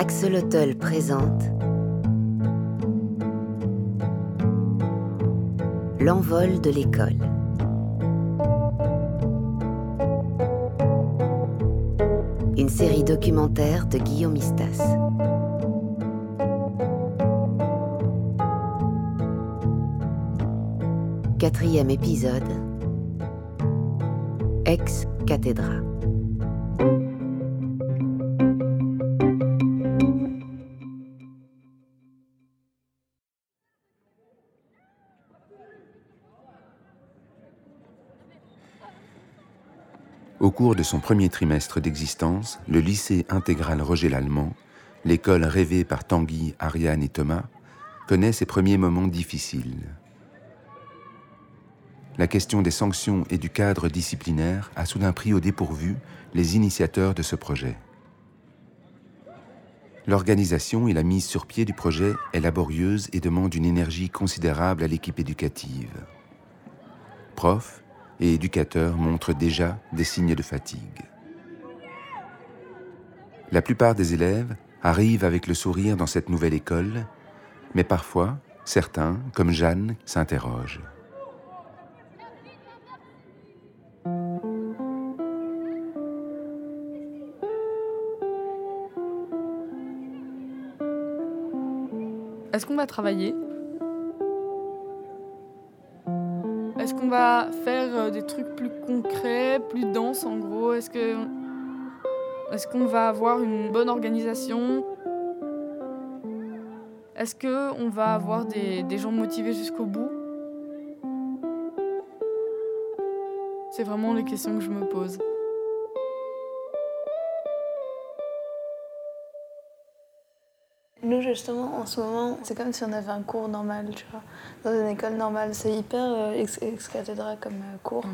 Axolotl présente L'envol de l'école. Une série documentaire de Guillaume Istas. Quatrième épisode. Ex Au cours de son premier trimestre d'existence, le lycée intégral Roger Lallemand, l'école rêvée par Tanguy, Ariane et Thomas, connaît ses premiers moments difficiles. La question des sanctions et du cadre disciplinaire a soudain pris au dépourvu les initiateurs de ce projet. L'organisation et la mise sur pied du projet est laborieuse et demande une énergie considérable à l'équipe éducative. Profs, et éducateurs montrent déjà des signes de fatigue. La plupart des élèves arrivent avec le sourire dans cette nouvelle école, mais parfois, certains, comme Jeanne, s'interrogent. Est-ce qu'on va travailler? Qu'on va faire euh, des trucs plus concrets, plus denses en gros? Est-ce que est-ce qu'on va avoir une bonne organisation? Est-ce que on va avoir des, des gens motivés jusqu'au bout? C'est vraiment les questions que je me pose. Nous, justement, en ce moment, c'est comme si on avait un cours normal, tu vois. Dans une école normale, c'est hyper euh, ex, ex cathédra comme euh, cours.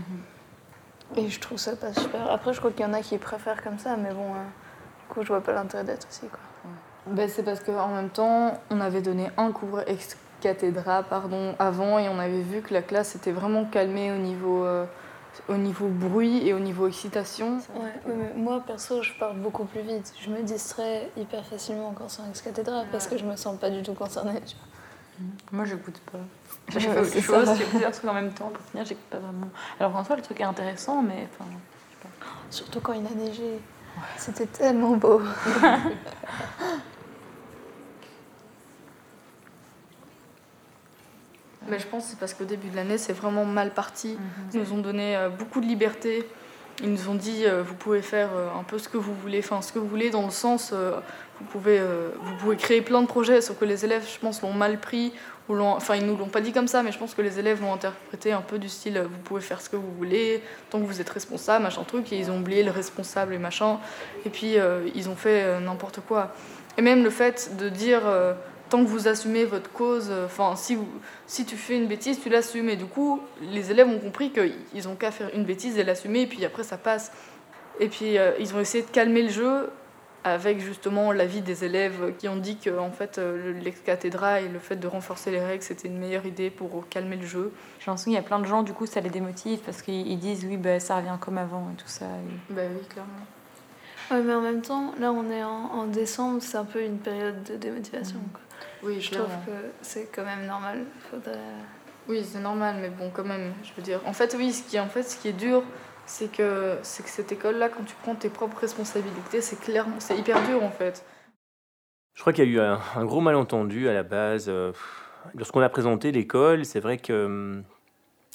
Et je trouve ça pas super. Après, je crois qu'il y en a qui préfèrent comme ça, mais bon, euh, du coup, je vois pas l'intérêt d'être ici, quoi. Ben, c'est parce qu'en même temps, on avait donné un cours ex cathédra pardon, avant et on avait vu que la classe était vraiment calmée au niveau, au niveau bruit et au niveau excitation. Ouais, ouais, mais moi, perso, je parle beaucoup plus vite. Je me distrais hyper facilement quand c'est en ex cathédra parce que je me sens pas du tout concernée, tu vois. Moi, j'écoute pas. Ouais, J'ai fait autre chose, j'ai plusieurs trucs en même temps. Pour finir, j'écoute pas vraiment. Alors, en soi, le truc est intéressant, mais enfin, Surtout quand il a neigé. C'était tellement beau. Mais je pense que c'est parce qu'au début de l'année, c'est vraiment mal parti. Ils nous ont donné euh, beaucoup de liberté. Ils nous ont dit, euh, vous pouvez faire euh, un peu ce que vous voulez, enfin ce que vous voulez dans le sens, euh, vous, pouvez, vous pouvez créer plein de projets, sauf que les élèves, je pense, l'ont mal pris. Ou enfin, ils nous l'ont pas dit comme ça, mais je pense que les élèves l'ont interprété un peu du style, vous pouvez faire ce que vous voulez, tant que vous êtes responsable, machin truc. Et ils ont oublié le responsable et machin. Et puis, ils ont fait n'importe quoi. Et même le fait de dire, tant que vous assumez votre cause, euh, enfin, si, vous- si tu fais une bêtise, tu l'assumes. Et du coup, les élèves ont compris qu'ils ont qu'à faire une bêtise et l'assumer, et puis après, ça passe. Et puis, euh, ils ont essayé de calmer le jeu avec justement l'avis des élèves qui ont dit que en fait, euh, le- l'ex-cathédra et le fait de renforcer les règles, c'était une meilleure idée pour calmer le jeu. j'en souviens, il y a plein de gens, du coup, ça les démotive parce qu'ils ils disent, oui, bah, ça revient comme avant et tout ça. et- Ben oui, clairement. Ouais, mais en même temps, là, on est en, en décembre, c'est un peu une période de démotivation. quoi. Oui, Je trouve que c'est quand même normal. Faudrait... Oui, c'est normal, mais bon, quand même, je veux dire. En fait, oui, ce qui, en fait, ce qui est dur, c'est que, c'est que cette école-là, quand tu prends tes propres responsabilités, c'est clairement, c'est hyper dur, en fait. Je crois qu'il y a eu un, un gros malentendu à la base. euh, Lorsqu'on a présenté l'école, c'est vrai que hum,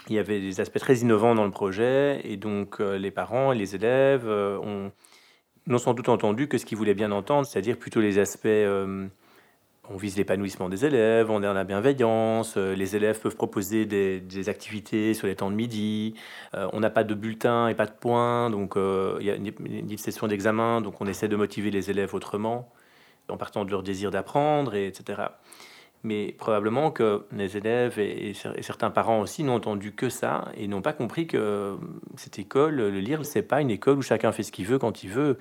il y avait des aspects très innovants dans le projet, et donc euh, les parents et les élèves euh, ont n'ont sans doute entendu que ce qu'ils voulaient bien entendre, c'est-à-dire plutôt les aspects. euh, on vise l'épanouissement des élèves, on est dans la bienveillance, euh, les élèves peuvent proposer des, activités sur les temps de midi, euh, on n'a pas de bulletin et pas de points, donc euh, il y a une, une session d'examen, donc on essaie de motiver les élèves autrement en partant de leur désir d'apprendre, et etc. Mais probablement que les élèves et, et cer- et certains parents aussi n'ont entendu que ça et n'ont pas compris que cette école, le lire, c'est pas une école où chacun fait ce qu'il veut quand il veut.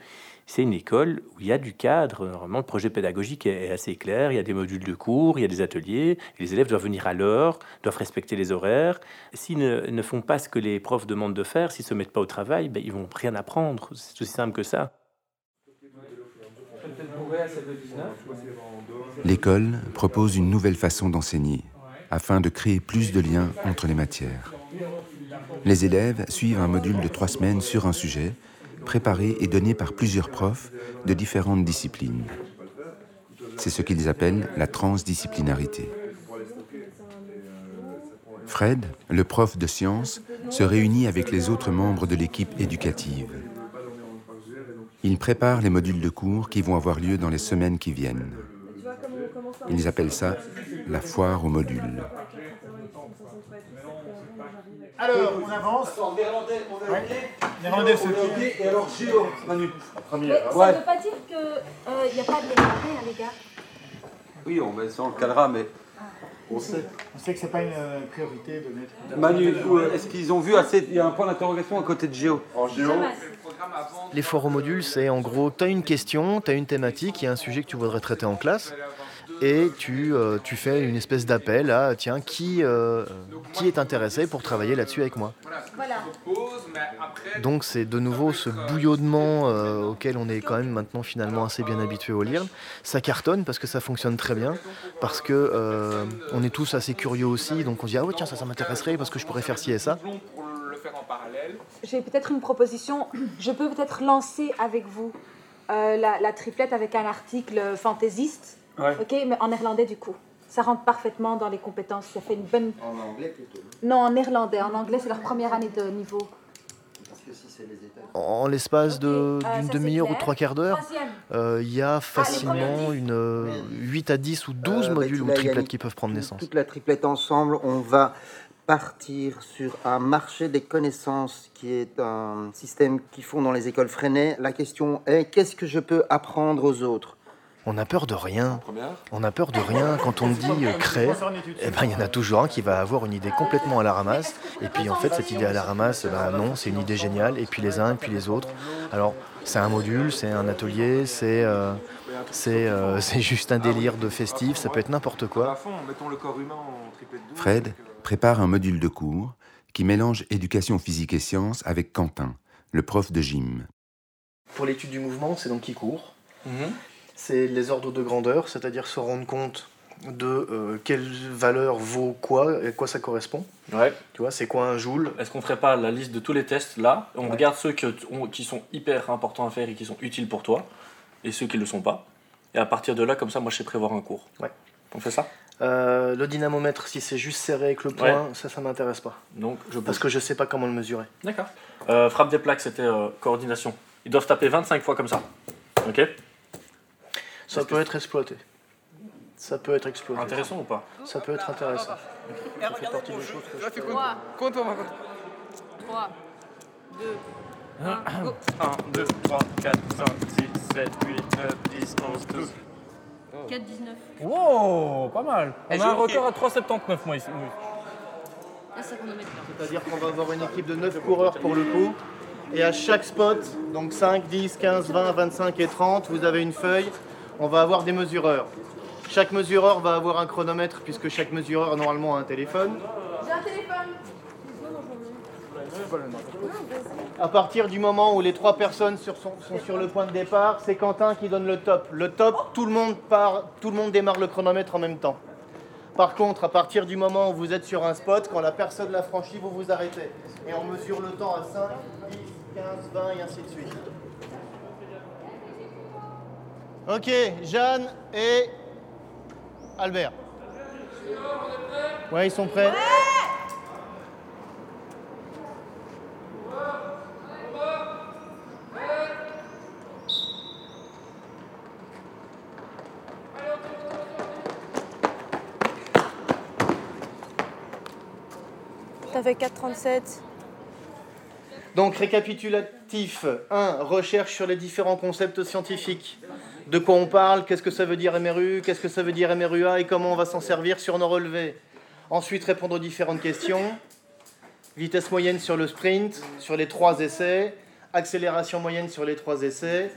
C'est une école où il y a du cadre. Normalement, le projet pédagogique est, assez clair. Il y a des modules de cours, il y a des ateliers. Et les élèves doivent venir à l'heure, doivent respecter les horaires. S'ils ne, ne font pas ce que les profs demandent de faire, s'ils se mettent pas au travail, ben, ils vont rien apprendre. C'est aussi simple que ça. L'école propose une nouvelle façon d'enseigner afin de créer plus de liens entre les matières. Les élèves suivent un module de trois semaines sur un sujet, préparé et donné par plusieurs profs de différentes disciplines. C'est ce qu'ils appellent la transdisciplinarité. Fred, le prof de sciences, se réunit avec les autres membres de l'équipe éducative. Il prépare les modules de cours qui vont avoir lieu dans les semaines qui viennent. Ils appellent ça la foire aux modules. Alors, on avance. Néerlandais, on a Néerlandais, c'est Et alors, Géo, Manu. Mais ça ne veut pas dire qu'il n'y a pas de néerlandais, hein, les gars Oui, on met ça en cadra, mais on sait. On sait que c'est pas une euh, priorité de mettre. Manu, est-ce qu'ils ont vu assez Il y a un point d'interrogation à côté de Géo. En Géo. Les foires aux modules, c'est en gros, tu as une question, tu as une thématique, il y a un sujet que tu voudrais traiter en classe et tu, euh, tu fais une espèce d'appel à tiens, qui, euh, qui est intéressé pour travailler là-dessus avec moi. Donc c'est de nouveau ce bouillonnement euh, auquel on est quand même maintenant finalement assez bien habitué au lire. Ça cartonne parce que ça fonctionne très bien, parce que on est tous assez curieux aussi, donc on se dit ah ouais tiens ça ça m'intéresserait parce que je pourrais faire ci et ça. J'ai peut-être une proposition. Je peux peut-être lancer avec vous la, la triplette avec un article fantaisiste Ok, mais en néerlandais du coup. Ça rentre parfaitement dans les compétences. Ça fait une bonne. En anglais plutôt Non, en néerlandais. En anglais, c'est leur première année de niveau. Parce que si c'est les États. En l'espace d'une demi-heure ou trois quarts d'heure, euh, il y a ah, facilement une 8 à 10 ou 12 euh, bah, modules ou triplettes qui peuvent prendre naissance. Toute la triplette ensemble, on va partir sur un marché des connaissances qui est un système qu'ils font dans les écoles freinées. La question est qu'est-ce que je peux apprendre aux autres? On a peur de rien. On a peur de rien. Quand on dit euh, crée, eh ben, il y en a toujours un qui va avoir une idée complètement à la ramasse. Et puis en fait, cette idée à la ramasse, eh ben, non, c'est une idée géniale. Et puis les uns, et puis les autres. Alors, c'est un module, c'est un atelier, c'est euh, euh, c'est juste un délire de festif, ça peut être n'importe quoi. Fred prépare un module de cours qui mélange éducation physique et sciences avec Quentin, le prof de gym. Pour l'étude du mouvement, c'est donc qui court. Mhm c'est les ordres de grandeur, c'est-à-dire se rendre compte de euh, quelle valeur vaut quoi et à quoi ça correspond. Ouais. Tu vois, c'est quoi un joule? Est-ce qu'on ferait pas la liste de tous les tests là? On regarde ceux qui sont hyper importants à faire et qui sont utiles pour toi, et ceux qui ne le sont pas. Et à partir de là, comme ça, moi, je sais prévoir un cours. Ouais. On fait ça? Euh, Le dynamomètre, si c'est juste serré avec le point, ça, ça m'intéresse pas. Donc, je Parce que je sais pas comment le mesurer. D'accord. Euh, frappe des plaques, c'était coordination. Ils doivent taper 25 fois comme ça. Ok? Ça peut être exploité. Ça peut être exploité. Intéressant ou pas Ça peut être intéressant. Ça fait partie des choses que je 3. Compte, 3, 2, 1, 2, 3, 4, 5, 6, 7, 8, 9, 10, 11, 12. 4, 19. Wow, pas mal. On a un record à 3,79 moi ici. C'est-à-dire qu'on va avoir une équipe de 9 coureurs pour le coup. Et à chaque spot, donc 5, 10, 15, 20, 25 et 30, vous avez une feuille on va avoir des mesureurs. Chaque mesureur va avoir un chronomètre puisque chaque mesureur normalement a un téléphone. J'ai un téléphone. À partir du moment où les trois personnes sont, sur le point de départ, c'est Quentin qui donne le top. Le top, tout le monde part, tout le monde démarre le chronomètre en même temps. Par contre, à partir du moment où vous êtes sur un spot, quand la personne l'a franchi, vous vous arrêtez. Et on mesure le temps à 5, 10, 15, 20 et ainsi de suite. Ok, Jeanne et Albert. Ouais, ils sont prêts. Ça fait 4,37. Donc récapitulatif 1. Recherche sur les différents concepts scientifiques de quoi on parle, qu'est-ce que ça veut dire MRU, qu'est-ce que ça veut dire MRUA et comment on va s'en servir sur nos relevés. Ensuite, répondre aux différentes questions. Vitesse moyenne sur le sprint, sur les trois essais. Accélération moyenne sur les trois essais.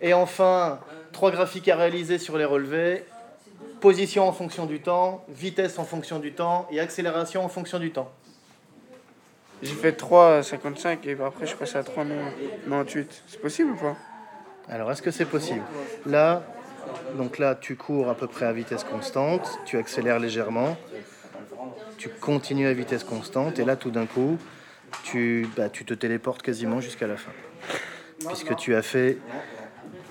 Et enfin, trois graphiques à réaliser sur les relevés. Position en fonction du temps, vitesse en fonction du temps et accélération en fonction du temps. J'ai fait 3,55 et après je suis passé à 3,98. C'est possible ou pas? Alors, est-ce que c'est possible Là, donc là, tu cours à peu près à vitesse constante, tu accélères légèrement, tu continues à vitesse constante, et là, tout d'un coup, tu, bah, tu te téléportes quasiment jusqu'à la fin. Puisque tu as fait,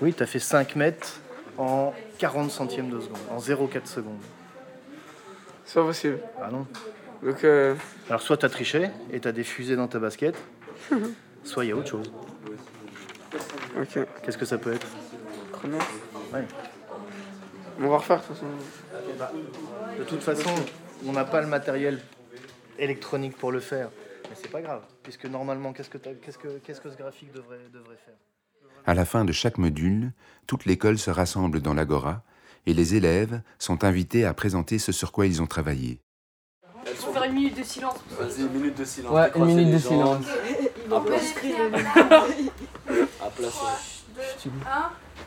oui, tu as fait 5 mètres en 40 centièmes de seconde, en 0,4 secondes. C'est pas possible. Ah non. Donc, euh, Alors, soit tu as triché et tu as des fusées dans ta basket, soit il y a autre chose. Ok. Qu'est-ce que ça peut être. Ouais. On va refaire de toute façon. De toute façon, on n'a pas le matériel électronique pour le faire. Mais c'est pas grave, puisque normalement, qu'est-ce que, t'as- qu'est-ce que, qu'est-ce que ce graphique devrait, devrait faire À la fin de chaque module, toute l'école se rassemble dans l'agora et les élèves sont invités à présenter ce sur quoi ils ont travaillé. Il faut faire une minute de silence. Vas-y, une minute de silence. Ouais, une minute de gens. silence. À place.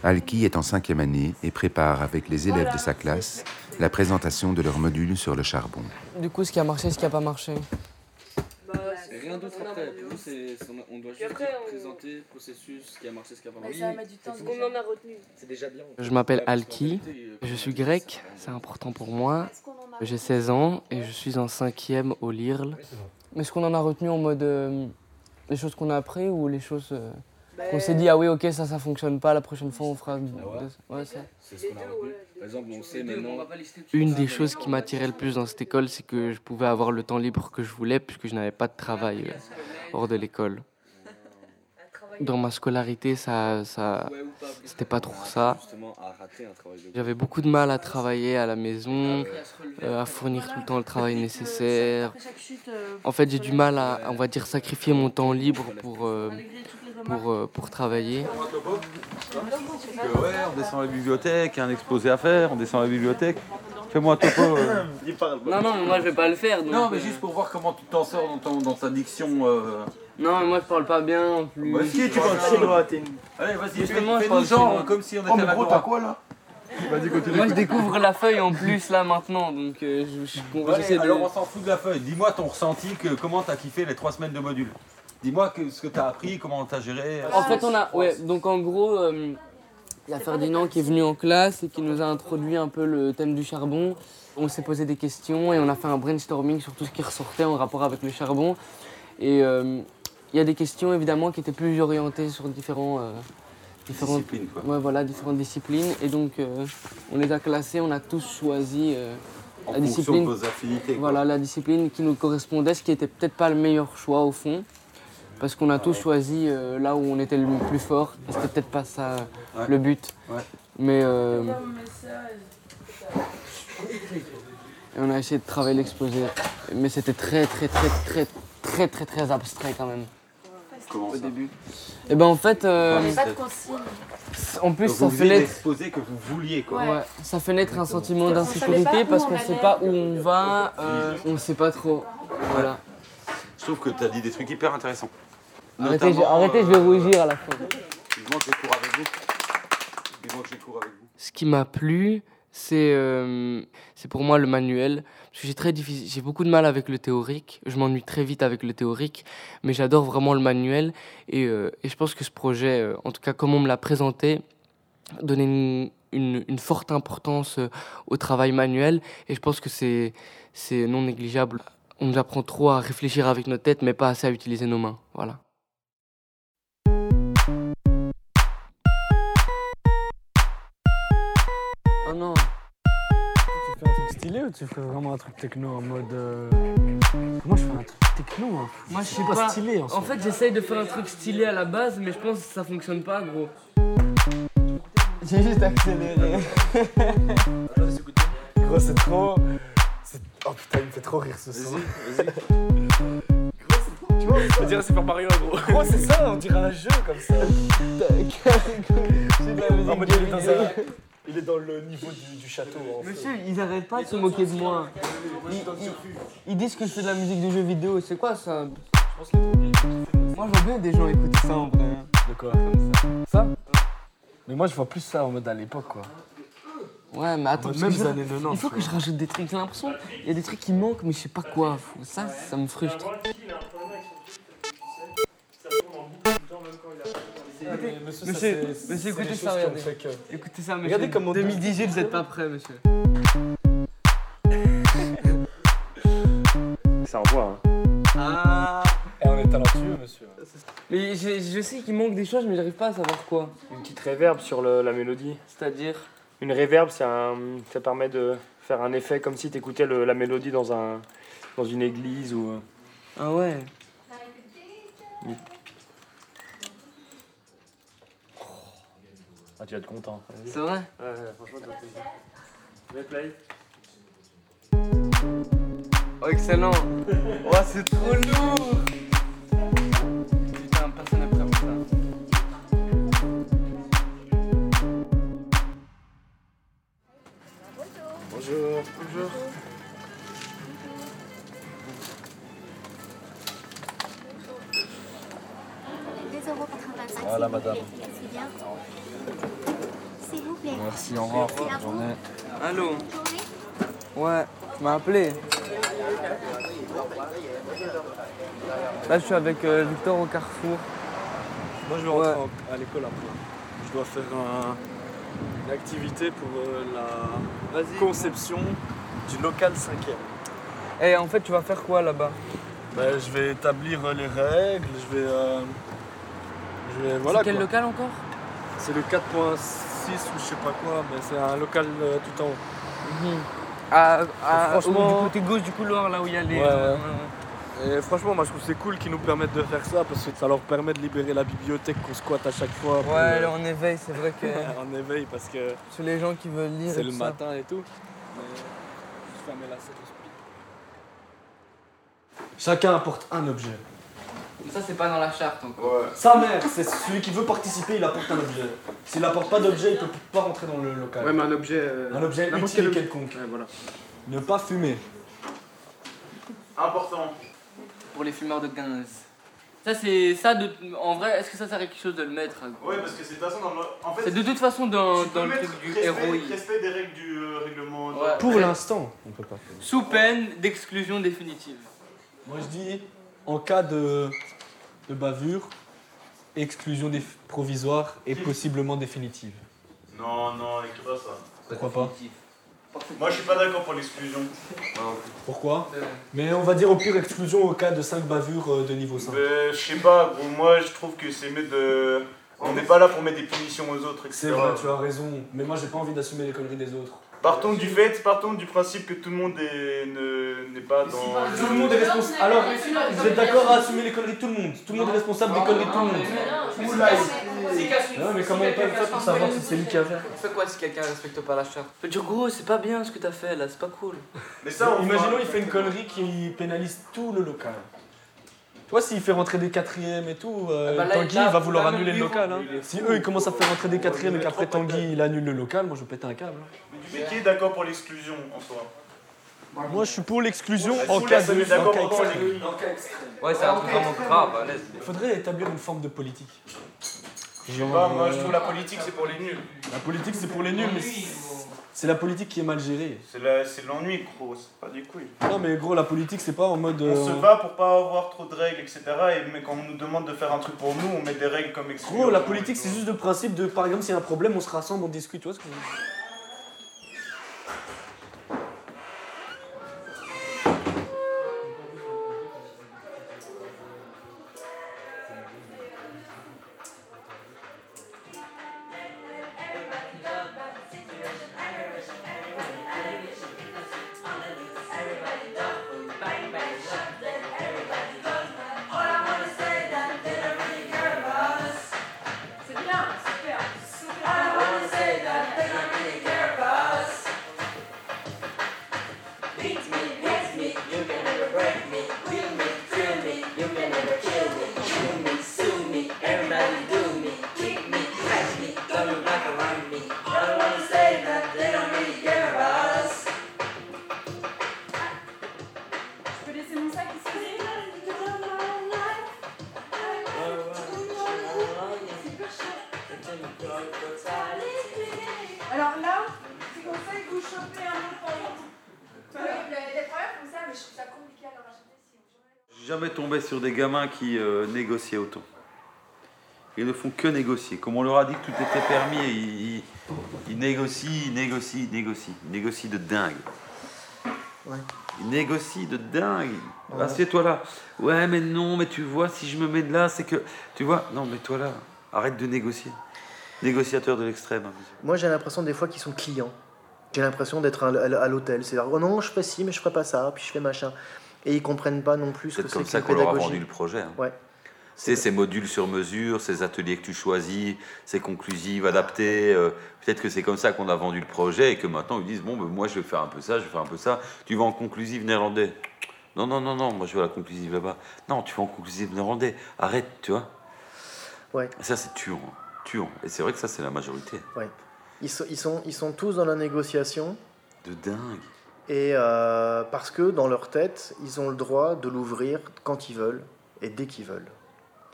Alki est en cinquième année et prépare avec les élèves de sa classe la présentation de leur module sur le charbon. Du coup, ce qui a marché, ce qui a pas marché. Rien d'autre après. Pour nous, c'est- on- doit juste présenter le processus, ce qui a marché, ce qui a pas marché. ça du temps. En a retenu. C'est déjà bien. Je m'appelle Alki, je suis grec, c'est important pour moi. J'ai 16 ans et je suis en cinquième au LIRL. Mais ce qu'on en a retenu en mode euh, les choses qu'on a appris ou les choses euh, qu'on s'est dit ah oui ok ça ça fonctionne pas la prochaine fois on fera ouais, ça. C'est ce qu'on a retenu. Par exemple, on sait maintenant. Une des choses qui m'attirait le plus dans cette école c'est que je pouvais avoir le temps libre que je voulais puisque je n'avais pas de travail euh, hors de l'école. Dans ma scolarité ça ça c'était pas trop ça. J'avais beaucoup de mal à travailler à la maison, euh, à fournir tout le temps le travail nécessaire. En fait, j'ai du mal à, on va dire, sacrifier mon temps libre pour, euh, pour, euh, pour travailler. Que, ouais, on descend à la bibliothèque, il y a un exposé à faire, on descend à la bibliothèque. Fais-moi un topo. euh. Non, non, mais moi je vais pas le faire. donc, Non, mais euh, juste pour voir comment tu t'en sors dans, ton- dans ta diction. euh. Non, mais moi je parle pas bien en plus. Bah, si, tu parles chinois, t'es une- Allez, vas-y, fais- Justement, je fais-nous parle genre comme si on était Oh, mais à gros, t'as quoi, là Vas-y, continue. Moi je découvre la feuille en plus là maintenant, donc euh, je, je- Ouais, j'essaie de- alors on s'en fout de la feuille. Dis-moi ton ressenti, que, comment t'as kiffé les trois semaines de module. Dis-moi ce que t'as appris, comment t'as géré. En fait, on a, ouais, donc en gros, euh, il y a Ferdinand qui est venu en classe et qui nous a introduit un peu le thème du charbon. On s'est posé des questions et on a fait un brainstorming sur tout ce qui ressortait en rapport avec le charbon. Et euh, il y a des questions évidemment qui étaient plus orientées sur différents, euh, différentes, Disciplines, quoi. Ouais, voilà, différentes disciplines. Et donc, euh, on les a classées, on a tous choisi euh, En la discipline. de vos affinités. Voilà, la discipline qui nous correspondait, ce qui était peut-être pas le meilleur choix au fond. Parce qu'on a tous choisi euh, là où on était le plus fort. Et c'était peut-être pas ça Ouais. le but. Ouais. Mais euh, et on a essayé de travailler l'exposé. Mais c'était très très très très très très très abstrait quand même. Comment au ça début. Et ben en fait, euh, Pas de consigne. en plus Donc, ça vous fait naître, l'exposé que vous vouliez, quoi. ouais, ça fait naître un sentiment Parce qu'on savait d'insécurité parce on qu'on sait allait. pas où on va, euh, on sait pas trop. Voilà. Je trouve que t'as dit des trucs hyper intéressants. Arrêtez, je, arrêtez, je vais rougir à la fin. Vivement que je cours avec vous. Vivement que je cours avec vous. Ce qui m'a plu, c'est euh, c'est pour moi le manuel. Parce que j'ai très difficile, j'ai beaucoup de mal avec le théorique. Je m'ennuie très vite avec le théorique, mais j'adore vraiment le manuel. Et, euh, et je pense que ce projet, euh, en tout cas comme on me l'a présenté, donnait une, une, une forte importance euh, au travail manuel. Et je pense que c'est c'est non négligeable. On nous apprend trop à réfléchir avec notre tête, mais pas assez à utiliser nos mains. Voilà. Oh non. Tu fais un truc stylé ou tu fais vraiment un truc techno en mode. euh, Moi je fais un truc techno. Hein? Moi je sais pas, pas. stylé en, En fait, j'essaye de faire un truc stylé à la base, mais je pense que ça fonctionne pas, gros. J'ai juste accéléré. Gros, c'est trop. Oh putain, il me fait trop rire ce son. Tu vois, on dirait Super Mario, gros. Gros, c'est ça, on dirait un jeu comme ça. En mode, il, est dans un- il est dans le niveau du, du château. En fait. Monsieur, ils arrêtent pas de se moquer de moi. Ils, ils- ils disent que je fais de la musique de jeux vidéo, c'est quoi ça Moi, je vois bien des gens écouter ça en vrai. De quoi? Ça? Mais moi je vois plus ça en mode à l'époque quoi. Ouais, mais attends, Même les je- années 90, il faut que je rajoute des trucs. J'ai l'impression il y a des trucs qui manquent, mais je sais pas quoi. Ça, ça me frustre. monsieur, écoutez ça, regardez. Écoutez ça, monsieur. Regardez comment 2018, vous n'êtes pas prêt, monsieur. Ça envoie. Hein. Ah Et on est talentueux, monsieur. Mais je, je sais qu'il manque des choses, mais j'arrive pas à savoir quoi. Une petite réverb sur le- la mélodie. C'est-à-dire Une réverb, c'est un, ça permet de faire un effet comme si tu écoutais la mélodie dans, un, dans une église ou. euh, Ah ouais. Ah, tu vas être content. C'est vrai? Ouais, ouais, franchement, tu vas plaisir. Mets play. Oh, excellent. oh, c'est trop lourd. Voilà, madame. S'il vous plaît. Merci, au revoir. Bonne journée. Allô Ouais, tu m'as appelé. Là, je suis avec euh, Victor au carrefour. Moi, je vais rentrer en- à l'école après. Je dois faire un- une activité pour euh, la conception du local 5e. Et en fait, tu vas faire quoi là-bas? Ben, je vais établir euh, les règles, je vais. euh, voilà, C'est quel quoi. local encore? C'est le 4.6 ou je sais pas quoi, mais c'est un local euh, tout en haut. Mhm. À, à- Franchement- au- du côté gauche du couloir, là où il y a les. Ouais. ouais. Et franchement, moi je trouve que c'est cool qu'ils nous permettent de faire ça parce que ça leur permet de libérer la bibliothèque qu'on squatte à chaque fois. pour, Ouais, euh, là, on éveille, c'est vrai que. en éveil parce que Sur les gens qui veulent lire. c'est et le tout ça. matin et tout. Mais je ferme la scène Chacun apporte un objet. Mais ça, c'est pas dans la charte encore. Sa mère, c'est celui qui veut participer, il apporte un objet. S'il apporte pas d'objet, il peut pas rentrer dans le local. Ouais, mais un objet. euh, Un objet n'importe utile quel et objet. quelconque. Ouais, voilà. Ne pas fumer. Important. Pour les fumeurs de 15. Ça, c'est ça de. En vrai, est-ce que ça sert à quelque chose de le mettre? Ouais, parce que c'est de toute façon dans le. En fait, C'est de toute façon dans, tu peux dans le mettre truc du respect, héroïque. Respect des règles du euh, règlement. Ouais. Pour l'instant, on peut pas faire. Sous peine d'exclusion définitive. Moi je dis, en cas de, de bavure, exclusion provisoire et possiblement définitive. Non, non, écris pas ça. Pourquoi pas? Moi, je suis pas d'accord pour l'exclusion. Pourquoi? Mais on va dire au pire exclusion au cas de 5 bavures euh, de niveau 5. Mais je sais pas, gros, moi, je trouve que c'est mieux de. On n'est pas là pour mettre des punitions aux autres, etc. C'est vrai, tu as raison, mais moi j'ai pas envie d'assumer les conneries des autres. Partons du fait, partons du principe que tout le monde est- ne- n'est pas dans. Tout le monde est responsable. Alors, vous êtes d'accord à assumer les conneries de tout le monde? Tout le monde est responsable des conneries de tout le monde. Non, mais comment on peut faire pour savoir si c'est lui qui a fait? Fais quoi si quelqu'un respecte pas la charte Tu peux dire, gros, c'est pas bien ce que t'as fait là, c'est pas cool. Mais ça, on Imaginons, il fait une connerie qui pénalise tout le local. Tu vois, s'il fait rentrer des quatrièmes et tout, euh, Ah bah là, Tanguy là, il va vouloir annuler le local. hein. Si eux ils commencent à faire rentrer des quatrièmes et qu'après Tanguy il annule le local, moi je vais péter un câble. Mais qui est d'accord pour l'exclusion en soi Moi je suis pour l'exclusion Ouais, en cas de. d'accord en cas pour extrême. l'exclusion. Ouais, c'est un truc vraiment grave, à l'aise. Il faudrait établir une forme de politique. Je sais pas, moi, je trouve la politique, c'est pour les nuls. La politique c'est pour les nuls, mais c'est la politique qui est mal gérée. C'est la- c'est l'ennui, gros, c'est pas des couilles. Non mais gros, la politique c'est pas en mode. On se euh, bat pour pas avoir trop de règles, etc. Et mais quand on nous demande de faire un truc pour nous, on met des règles comme exclusion. Gros, la politique c'est juste le principe de, par exemple, s'il y a un problème, on se rassemble, on discute, tu vois ce que je veux dire? Jamais tombé sur des gamins qui euh, négociaient autant. Ils ne font que négocier. Comme on leur a dit que tout était permis, ils, ils négocient, ils négocient, ils négocient. Ils négocient de dingue. Ouais. Ils négocient de dingue. Assieds-toi là. Ouais, mais non, mais tu vois, si je me mets là, c'est que. Tu vois, non, mets-toi là. Arrête de négocier. Négociateur de l'extrême. hein. Moi, j'ai l'impression des fois qu'ils sont clients. J'ai l'impression d'être à l'hôtel. C'est oh non, je fais ci, mais je ferai pas ça, puis je fais machin. Et ils comprennent pas non plus ce C'est que comme c'est ça que qu'on leur a vendu le projet. hein. Ouais. C'est ces modules sur mesure, ces ateliers que tu choisis, ces conclusives adaptées. euh, Peut-être que c'est comme ça qu'on a vendu le projet et que maintenant ils disent bon, ben, moi je vais faire un peu ça, je vais faire un peu ça. Tu vas en conclusive néerlandais. Non, non, non, non, moi je vais à la conclusive là-bas. Non, tu vas en conclusive néerlandais. Arrête, tu vois. Ouais. Ça, c'est tuant. Tuant. Et c'est vrai que ça, c'est la majorité. Ouais. Ils sont, ils, sont, ils sont tous dans la négociation. De dingue. Et euh, parce que dans leur tête, ils ont le droit de l'ouvrir quand ils veulent et dès qu'ils veulent.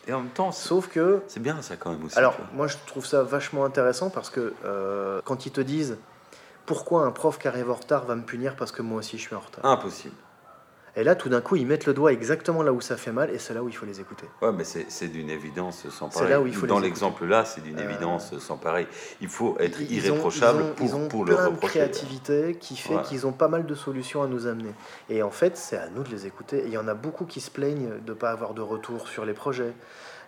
Et en même temps, sauf que c'est bien ça quand même aussi. Alors moi je trouve ça vachement intéressant parce que euh, quand ils te disent pourquoi un prof qui arrive en retard va me punir parce que moi aussi je suis en retard? Impossible. Et là tout d'un coup ils mettent le doigt exactement là où ça fait mal et c'est là où il faut les écouter. Ouais, mais c'est c'est d'une évidence sans C'est pareil. là où il faut Dans l'exemple là, c'est d'une Euh, évidence sans pareil. Il faut être Ils ont- irréprochable ils ont, pour, ils ont pour le plein de reprocher. créativité qui fait Ouais. qu'ils ont pas mal de solutions à nous amener. Et en fait, c'est à nous de les écouter. Et il y en a beaucoup qui se plaignent de ne pas avoir de retour sur les projets,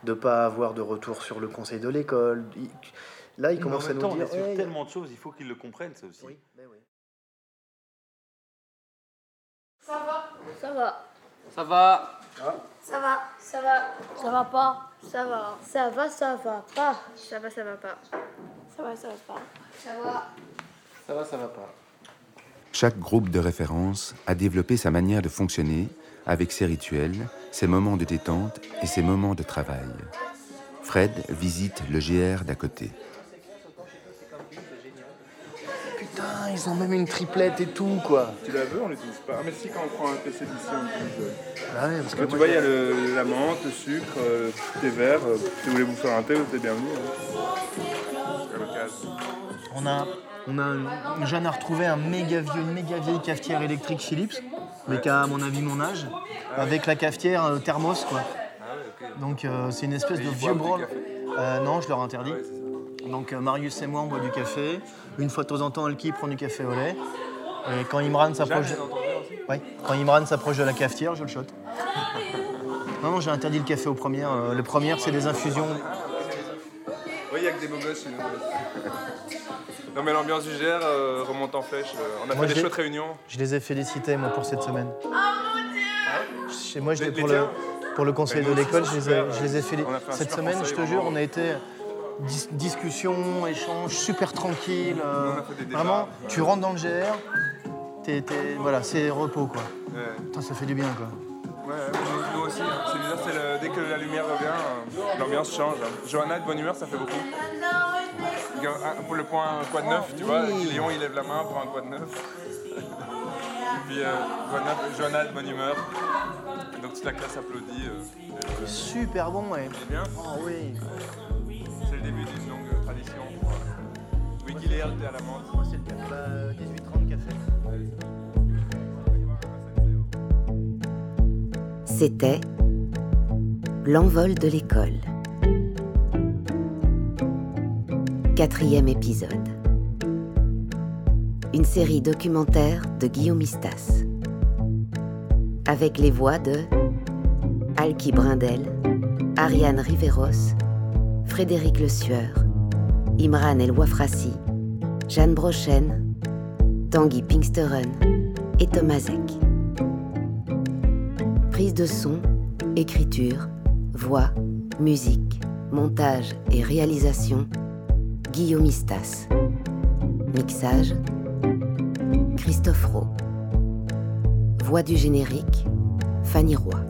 de ne pas avoir de retour sur le conseil de l'école. Là, ils commencent à nous temps, dire est sur Ouais, tellement de choses, il faut qu'ils le comprennent, ça aussi. Ça va Ça va. Ça va Ça va. Ça va. Ça va pas. Ça va. Ça va, ça va pas. Ça va, ça va pas. Ça va, ça va pas. Ça va. Ça va, ça va pas. Chaque groupe de référence a développé sa manière de fonctionner avec ses rituels, ses moments de détente et ses moments de travail. Fred visite le GR d'à côté. Putain, ils ont même une triplette et tout, quoi. Tu la veux, on l'utilise pas. Ah, mais si, quand on prend un PC d'ici, on l'utilise. Ah ouais, parce que tu moi, vois, il y a le- la menthe, le sucre, euh, le thé vert. euh, si vous voulez vous faire un thé, vous êtes bienvenus. hein. On a, on a jeune a retrouvé un méga vieux, une méga vieille cafetière électrique Philips, mais qui a à mon avis mon âge, avec la cafetière euh, thermos quoi. Donc euh, c'est une espèce Et de vieux branle. Euh, non, je leur interdis. Donc euh, Marius et moi on boit du café. Une fois de temps en temps, Elki prend du café au lait. Et quand Imran s'approche, ouais, quand Imran s'approche de la cafetière, je le shot. Non, non, j'ai interdit le café aux premières. Euh, les premières, c'est des infusions. Oui, il y a que des beaux gosses chez nous. Non, mais l'ambiance du GR euh, remonte en flèche. on a Moi, fait des chouettes réunions. Je les ai félicités, moi, pour cette semaine. Chez moi, je Les- l'ai les pour, le, pour le conseil de l'école, je, les ai- je les ai félicités. Cette semaine, je te jure, on a été dis- discussion, échange, super tranquille. euh, vraiment, tu rentres dans le GR, t'es- voilà, c'est repos, quoi. Putain, ça fait du bien, quoi. Ouais, nous, aussi. hein. C'est bizarre, c'est le- dès que la lumière revient, euh, l'ambiance change. hein. Johanna de bonne humeur, ça fait beaucoup. Un- Pour le point quoi de neuf, tu vois, Léon il lève la main pour un quoi de neuf. Puis euh, Johanna, Johanna de bonne humeur. Donc toute la classe applaudit. euh. Super bon, ouais. C'est bien Ah oui. Wiki Léal, t'es à la menthe. C'est le 18-30 café. C'était L'envol de l'école. Quatrième épisode. Une série documentaire de Guillaume Istas. Avec les voix de Alki Brindel, Ariane Riveros, Frédéric Le Sueur, Imran El Wafrassi, Jeanne Brochen, Tanguy Pinksteren et Thomas Eck. Prise de son, écriture, voix, musique, montage et réalisation, Guillaume Istas. Mixage, Christophe Rowe. Voix du générique, Fanny Roy.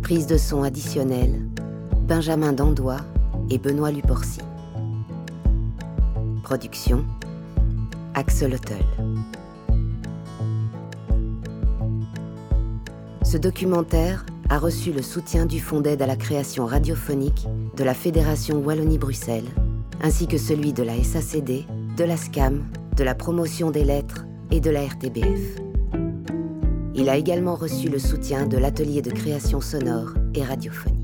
Prise de son additionnelle, Benjamin Dandois et Benoît Luporcy. Production, Axel Huttel. Ce documentaire a reçu le soutien du Fonds d'aide à la création radiophonique de la Fédération Wallonie-Bruxelles, ainsi que celui de la SACD, de la SCAM, de la promotion des lettres et de la RTBF. Il a également reçu le soutien de l'atelier de création sonore et radiophonique.